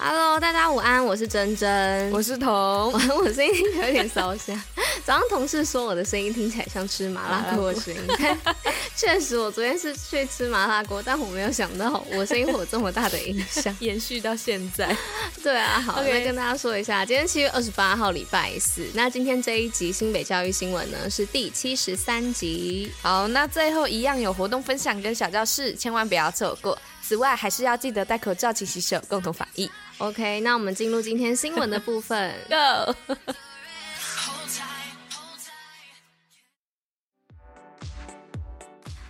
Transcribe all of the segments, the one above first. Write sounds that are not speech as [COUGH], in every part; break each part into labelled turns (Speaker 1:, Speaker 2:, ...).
Speaker 1: Hello，大家午安，我是珍珍，
Speaker 2: 我是彤，[LAUGHS]
Speaker 1: 我声音有点烧香。早上同事说我的声音听起来像吃麻辣锅的声音，但确实我昨天是去吃麻辣锅，但我没有想到我声音会有这么大的影响，
Speaker 2: 延续到现在。[LAUGHS]
Speaker 1: 对啊，好，那.跟大家说一下，今天七月二十八号礼拜四，那今天这一集新北教育新闻呢是第七十三集。
Speaker 2: 好，那最后一样有活动分享跟小教室，千万不要错过。此外，还是要记得戴口罩、勤洗手，共同防疫。
Speaker 1: OK，那我们进入今天新闻的部分。[LAUGHS]
Speaker 2: Go。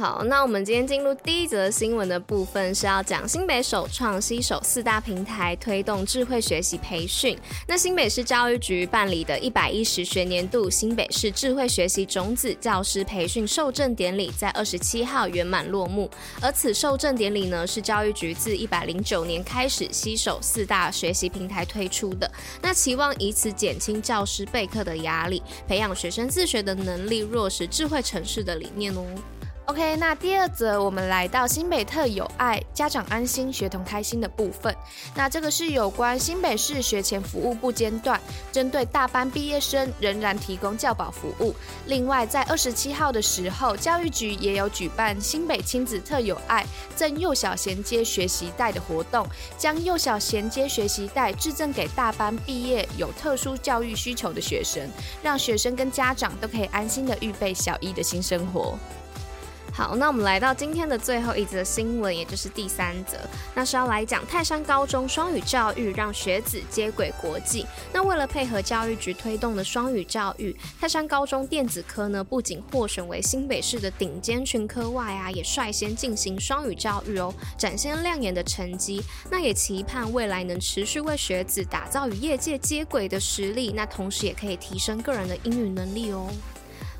Speaker 1: 好，那我们今天进入第一则新闻的部分，是要讲新北首创携手四大平台推动智慧学习培训。那新北市教育局办理的一百一十学年度新北市智慧学习种子教师培训授证典礼，在二十七号圆满落幕。而此授证典礼呢，是教育局自一百零九年开始携手四大学习平台推出的，那期望以此减轻教师备课的压力，培养学生自学的能力，落实智慧城市的理念哦。
Speaker 2: OK，那第二则我们来到新北特有爱，家长安心，学童开心的部分。那这个是有关新北市学前服务不间断，针对大班毕业生仍然提供教保服务。另外，在二十七号的时候，教育局也有举办新北亲子特有爱赠幼小衔接学习袋的活动，将幼小衔接学习袋致赠给大班毕业有特殊教育需求的学生，让学生跟家长都可以安心的预备小一的新生活。
Speaker 1: 好，那我们来到今天的最后一则新闻，也就是第三则，那是要来讲泰山高中双语教育，让学子接轨国际。那为了配合教育局推动的双语教育，泰山高中电子科呢，不仅获选为新北市的顶尖群科外啊，也率先进行双语教育哦，展现亮眼的成绩。那也期盼未来能持续为学子打造与业界接轨的实力，那同时也可以提升个人的英语能力哦。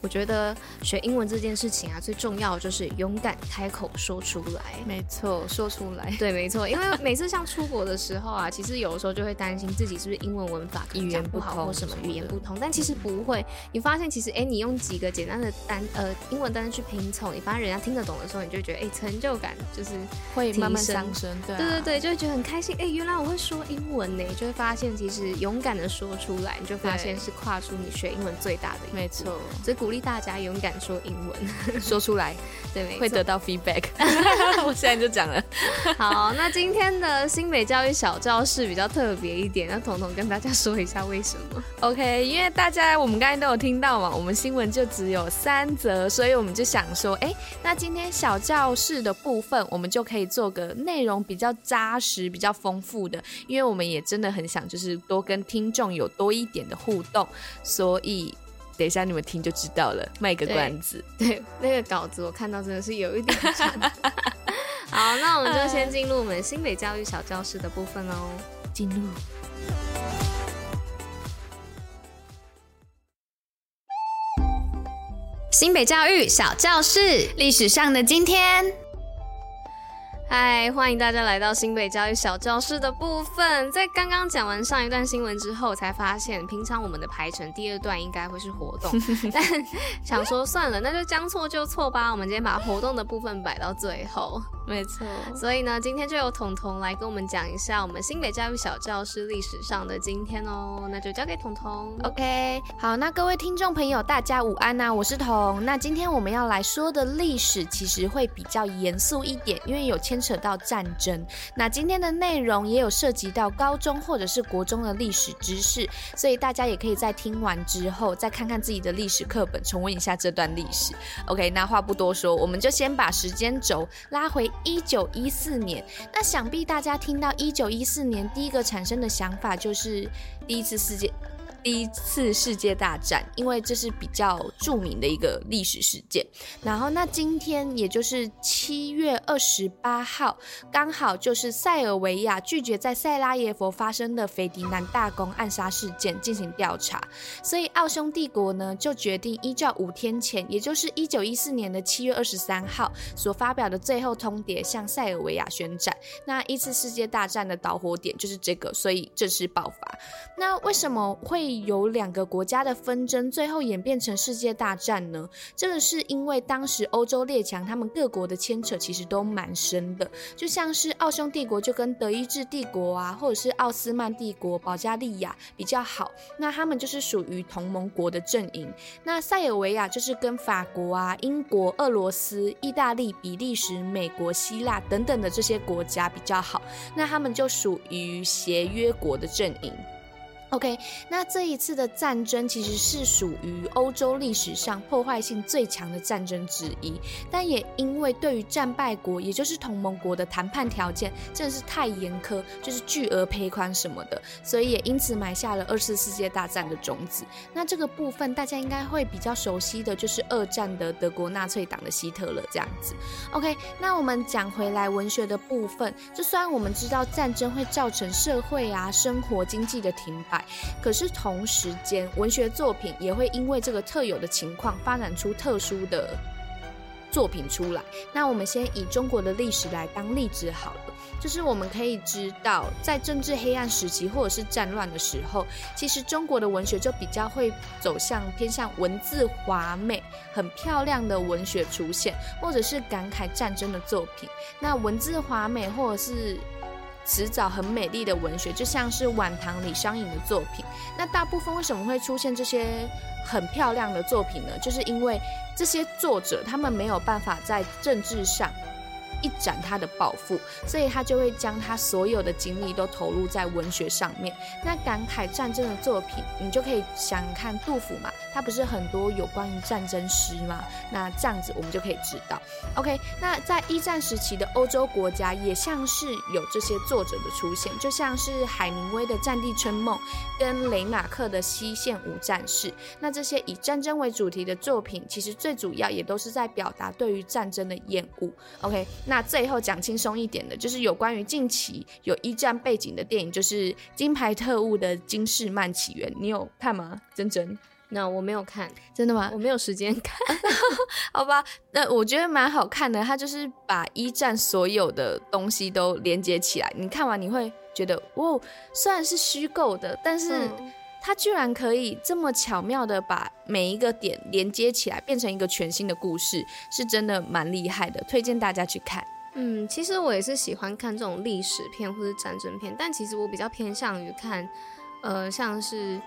Speaker 1: 我觉得学英文这件事情啊，最重要的就是勇敢开口说出来。
Speaker 2: 没错，说出来。
Speaker 1: 对，没错。因为每次像出国的时候啊，其实有的时候就会担心自己是不是英文文法语言不好或什么语言不通，但其实不会。你发现其实，哎，你用几个简单的单呃英文单词去拼凑，你发现人家听得懂的时候，你就会觉得哎成就感就是
Speaker 2: 会慢慢上升。对、啊，
Speaker 1: 对对对，就会觉得很开心。哎，原来我会说英文呢，就会发现其实勇敢的说出来，你就发现是跨出你学英文最大的一步。
Speaker 2: 没错，
Speaker 1: 所以鼓励。大家勇敢说英文，[LAUGHS]
Speaker 2: 说出来，
Speaker 1: 对，
Speaker 2: 会得到 feedback。[LAUGHS] 我现在就讲了。[LAUGHS]
Speaker 1: 好，那今天的新北教育小教室比较特别一点，那彤彤跟大家说一下为什么
Speaker 2: ？OK，因为大家我们刚才都有听到嘛，我们新闻就只有三则，所以我们就想说，哎，那今天小教室的部分，我们就可以做个内容比较扎实、比较丰富的，因为我们也真的很想就是多跟听众有多一点的互动，所以。等一下，你们听就知道了。卖个关子，
Speaker 1: 对，对那个稿子我看到真的是有一点长。好，那我们就先进入我们新北教育小教室的部分哦。
Speaker 2: 进入
Speaker 1: 新北教育小教室，历史上的今天。嗨，欢迎大家来到新北教育小教室的部分。在刚刚讲完上一段新闻之后，才发现平常我们的排程第二段应该会是活动，[LAUGHS] 但想说算了，那就将错就错吧。我们今天把活动的部分摆到最后。
Speaker 2: 没错，
Speaker 1: 所以呢，今天就由彤彤来跟我们讲一下我们新北教育小教室历史上的今天哦。那就交给彤彤。
Speaker 2: OK，好，那各位听众朋友，大家午安呐、啊，我是彤。那今天我们要来说的历史其实会比较严肃一点，因为有牵牵扯到战争。那今天的内容也有涉及到高中或者是国中的历史知识，所以大家也可以在听完之后再看看自己的历史课本，重温一下这段历史。OK，那话不多说，我们就先把时间轴拉回。一九一四年，那想必大家听到一九一四年，第一个产生的想法就是第一次世界。第一次世界大战，因为这是比较著名的一个历史事件。然后，那今天也就是七月二十八号，刚好就是塞尔维亚拒绝在塞拉耶佛发生的斐迪南大公暗杀事件进行调查，所以奥匈帝国呢就决定依照五天前，也就是一九一四年的七月二十三号所发表的最后通牒，向塞尔维亚宣战。那一次世界大战的导火点就是这个，所以正式爆发。那为什么会？会有两个国家的纷争，最后演变成世界大战呢？这个是因为当时欧洲列强他们各国的牵扯其实都蛮深的，就像是奥匈帝国就跟德意志帝国啊，或者是奥斯曼帝国、保加利亚比较好，那他们就是属于同盟国的阵营。那塞尔维亚就是跟法国啊、英国、俄罗斯、意大利、比利时、美国、希腊等等的这些国家比较好，那他们就属于协约国的阵营。OK，那这一次的战争其实是属于欧洲历史上破坏性最强的战争之一，但也因为对于战败国，也就是同盟国的谈判条件真的是太严苛，就是巨额赔款什么的，所以也因此埋下了二次世界大战的种子。那这个部分大家应该会比较熟悉的就是二战的德国纳粹党的希特勒这样子。OK，那我们讲回来文学的部分，就虽然我们知道战争会造成社会啊、生活、经济的停摆。可是同时间，文学作品也会因为这个特有的情况，发展出特殊的作品出来。那我们先以中国的历史来当例子好了，就是我们可以知道，在政治黑暗时期或者是战乱的时候，其实中国的文学就比较会走向偏向文字华美、很漂亮的文学出现，或者是感慨战争的作品。那文字华美或者是词藻很美丽的文学，就像是晚唐李商隐的作品。那大部分为什么会出现这些很漂亮的作品呢？就是因为这些作者他们没有办法在政治上。一展他的抱负，所以他就会将他所有的精力都投入在文学上面。那感慨战争的作品，你就可以想看杜甫嘛，他不是很多有关于战争诗吗？那这样子我们就可以知道。OK，那在一战时期的欧洲国家，也像是有这些作者的出现，就像是海明威的《战地春梦》跟雷马克的《西线无战事》。那这些以战争为主题的作品，其实最主要也都是在表达对于战争的厌恶。OK。那最后讲轻松一点的，就是有关于近期有一战背景的电影，就是《金牌特务》的《金士曼起源》，你有看吗？真真？
Speaker 1: 那我没有看，
Speaker 2: 真的吗？
Speaker 1: 我没有时间看，[LAUGHS]
Speaker 2: 好吧。那我觉得蛮好看的，它就是把一战所有的东西都连接起来，你看完你会觉得，哦，虽然是虚构的，但是。嗯他居然可以这么巧妙的把每一个点连接起来，变成一个全新的故事，是真的蛮厉害的，推荐大家去看。
Speaker 1: 嗯，其实我也是喜欢看这种历史片或者战争片，但其实我比较偏向于看，呃，像是。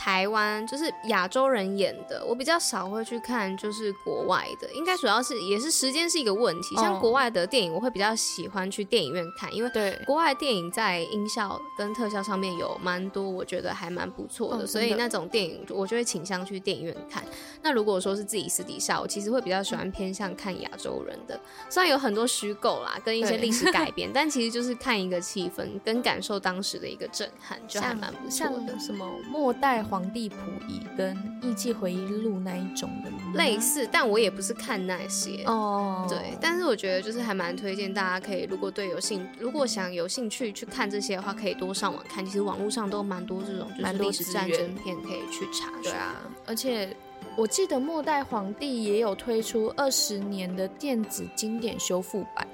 Speaker 1: 台湾就是亚洲人演的，我比较少会去看，就是国外的，应该主要是也是时间是一个问题。像国外的电影，我会比较喜欢去电影院看，因为对国外电影在音效跟特效上面有蛮多，我觉得还蛮不错的，所以那种电影我就会倾向去电影院看。那如果说是自己私底下，我其实会比较喜欢偏向看亚洲人的，虽然有很多虚构啦，跟一些历史改编，[LAUGHS] 但其实就是看一个气氛跟感受当时的一个震撼，就还蛮不错的。
Speaker 2: 什么末代。皇帝溥仪跟艺伎回忆录那一种的
Speaker 1: 类似，但我也不是看那些哦。对，但是我觉得就是还蛮推荐大家可以，如果对有兴，如果想有兴趣去看这些的话，可以多上网看。其实网络上都蛮多这种就是历史战争片可以去查。
Speaker 2: 对啊，而且我记得末代皇帝也有推出二十年的电子经典修复版。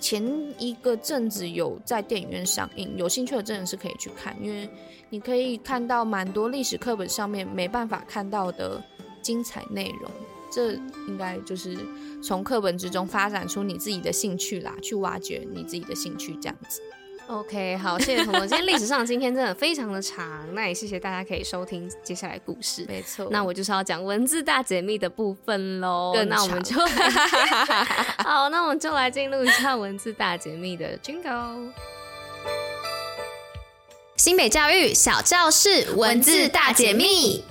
Speaker 2: 前一个阵子有在电影院上映，有兴趣的真的是可以去看，因为你可以看到蛮多历史课本上面没办法看到的精彩内容。这应该就是从课本之中发展出你自己的兴趣啦，去挖掘你自己的兴趣这样子。
Speaker 1: OK，好，谢谢彤彤。今天历史上今天真的非常的长，那也谢谢大家可以收听接下来故事。
Speaker 2: 没错，
Speaker 1: 那我就是要讲文字大解密的部分喽。那我们就 [LAUGHS] 好，那我们就来进入一下文字大解密的 Jingle。新北教育小教室文字大解密。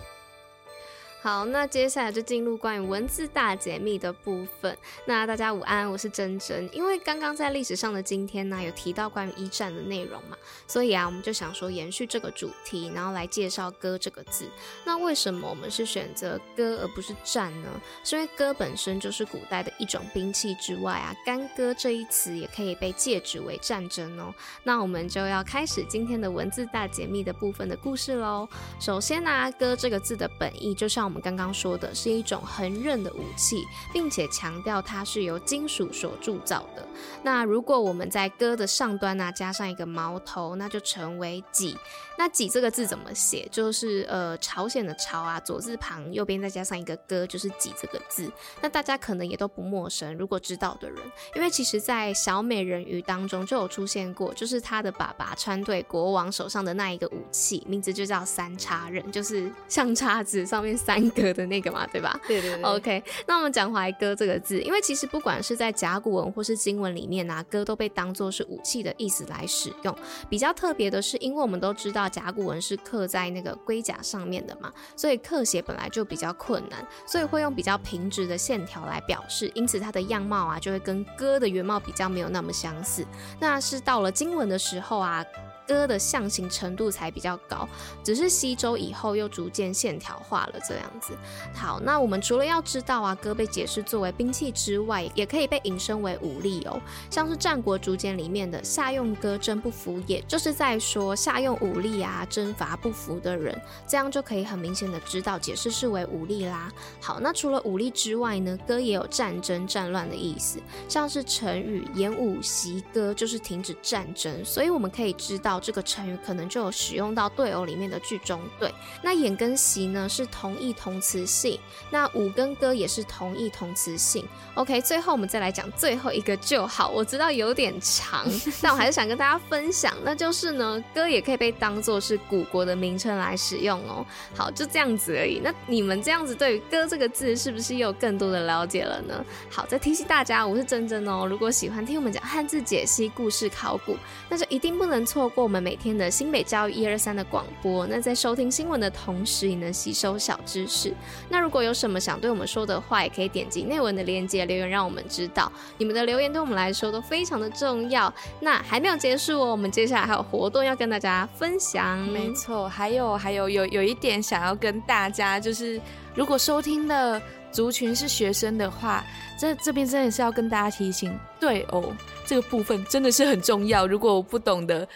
Speaker 1: 好，那接下来就进入关于文字大解密的部分。那大家午安，我是珍珍。因为刚刚在历史上的今天呢，有提到关于一战的内容嘛，所以啊，我们就想说延续这个主题，然后来介绍“戈”这个字。那为什么我们是选择“戈”而不是“战”呢？是因为“戈”本身就是古代的一种兵器之外啊，“干戈”这一词也可以被借指为战争哦。那我们就要开始今天的文字大解密的部分的故事喽。首先呢，“戈”这个字的本意就像我们刚刚说的是一种横刃的武器，并且强调它是由金属所铸造的。那如果我们在戈的上端呢、加上一个矛头，那就成为戟。那戟这个字怎么写？就是呃朝鲜的朝啊，左字旁右边再加上一个戈，就是戟这个字。那大家可能也都不陌生，如果知道的人，因为其实在小美人鱼当中就有出现过，就是他的爸爸穿对国王手上的那一个武器，名字就叫三叉刃，就是像叉子上面三格的那个嘛，对吧？
Speaker 2: 对对对。
Speaker 1: OK，那我们讲回来戈这个字，因为其实不管是在甲骨文或是经文里面啊，戈都被当作是武器的意思来使用。比较特别的是，因为我们都知道甲骨文是刻在那个龟甲上面的嘛，所以刻写本来就比较困难，所以会用比较平直的线条来表示，因此它的样貌啊就会跟歌的原貌比较没有那么相似。那是到了经文的时候啊。戈的象形程度才比较高，只是西周以后又逐渐线条化了这样子。好，那我们除了要知道啊，戈被解释作为兵器之外，也可以被引申为武力哦。像是《战国竹简》里面的“夏用戈，征不服也”，就是在说夏用武力啊，征伐不服的人，这样就可以很明显的知道解释是为武力啦。好，那除了武力之外呢，戈也有战争、战乱的意思，像是成语“偃武息戈”，就是停止战争，所以我们可以知道。这个成语可能就有使用到对偶里面的句中对。那眼跟习呢是同义同词性，那五跟歌也是同义同词性。OK，最后我们再来讲最后一个就好。我知道有点长，[LAUGHS] 但我还是想跟大家分享，那就是呢，歌也可以被当做是古国的名称来使用哦。好，就这样子而已。那你们这样子对于歌这个字是不是又有更多的了解了呢？好，再提醒大家，我是珍珍哦。如果喜欢听我们讲汉字解析、故事考古，那就一定不能错过。我们每天的新北教育一二三的广播，那在收听新闻的同时，也能吸收小知识。那如果有什么想对我们说的话，也可以点击内文的链接留言，让我们知道。你们的留言对我们来说都非常的重要。那还没有结束哦，我们接下来还有活动要跟大家分享。
Speaker 2: 没错，还有还有有有一点想要跟大家，就是如果收听的族群是学生的话，这这边真的是要跟大家提醒，对哦，这个部分真的是很重要。如果我不懂的。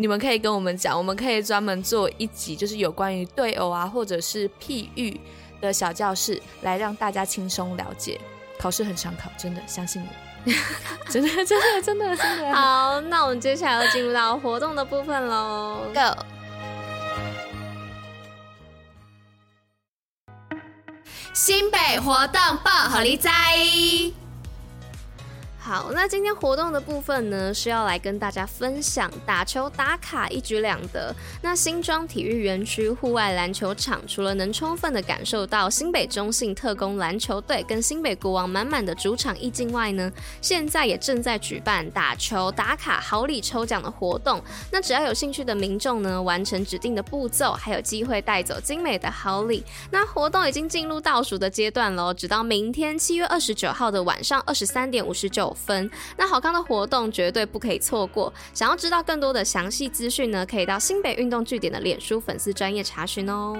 Speaker 2: 你们可以跟我们讲，我们可以专门做一集，就是有关于对偶啊，或者是譬喻的小教室，来让大家轻松了解。考试很常考，真的相信我，真的真的真的真的。[LAUGHS]
Speaker 1: 好，那我们接下来要进入到活动的部分喽，Go！
Speaker 2: 新北活动报虎哩知。
Speaker 1: 好，那今天活动的部分呢，是要来跟大家分享打球打卡一举两得。那新庄体育园区户外篮球场，除了能充分的感受到新北中信特攻篮球队跟新北国王满满的主场意境外呢，现在也正在举办打球打卡好礼抽奖的活动。那只要有兴趣的民众呢，完成指定的步骤，还有机会带走精美的好礼。那活动已经进入倒数的阶段喽，直到明天七月二十九号的晚上二十三点五十九分，那好康的活动绝对不可以错过。想要知道更多的详细资讯呢，可以到新北运动据点的脸书粉丝专业查询哦。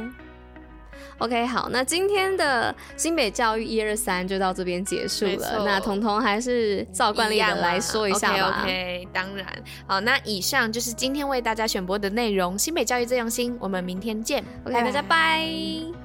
Speaker 1: OK，好，那今天的新北教育一二三就到这边结束了。那彤彤还是照惯例的来说一下吧。
Speaker 2: OK，OK，当然。好，那以上就是今天为大家选播的内容。新北教育最用心，我们明天见。
Speaker 1: OK，大家拜。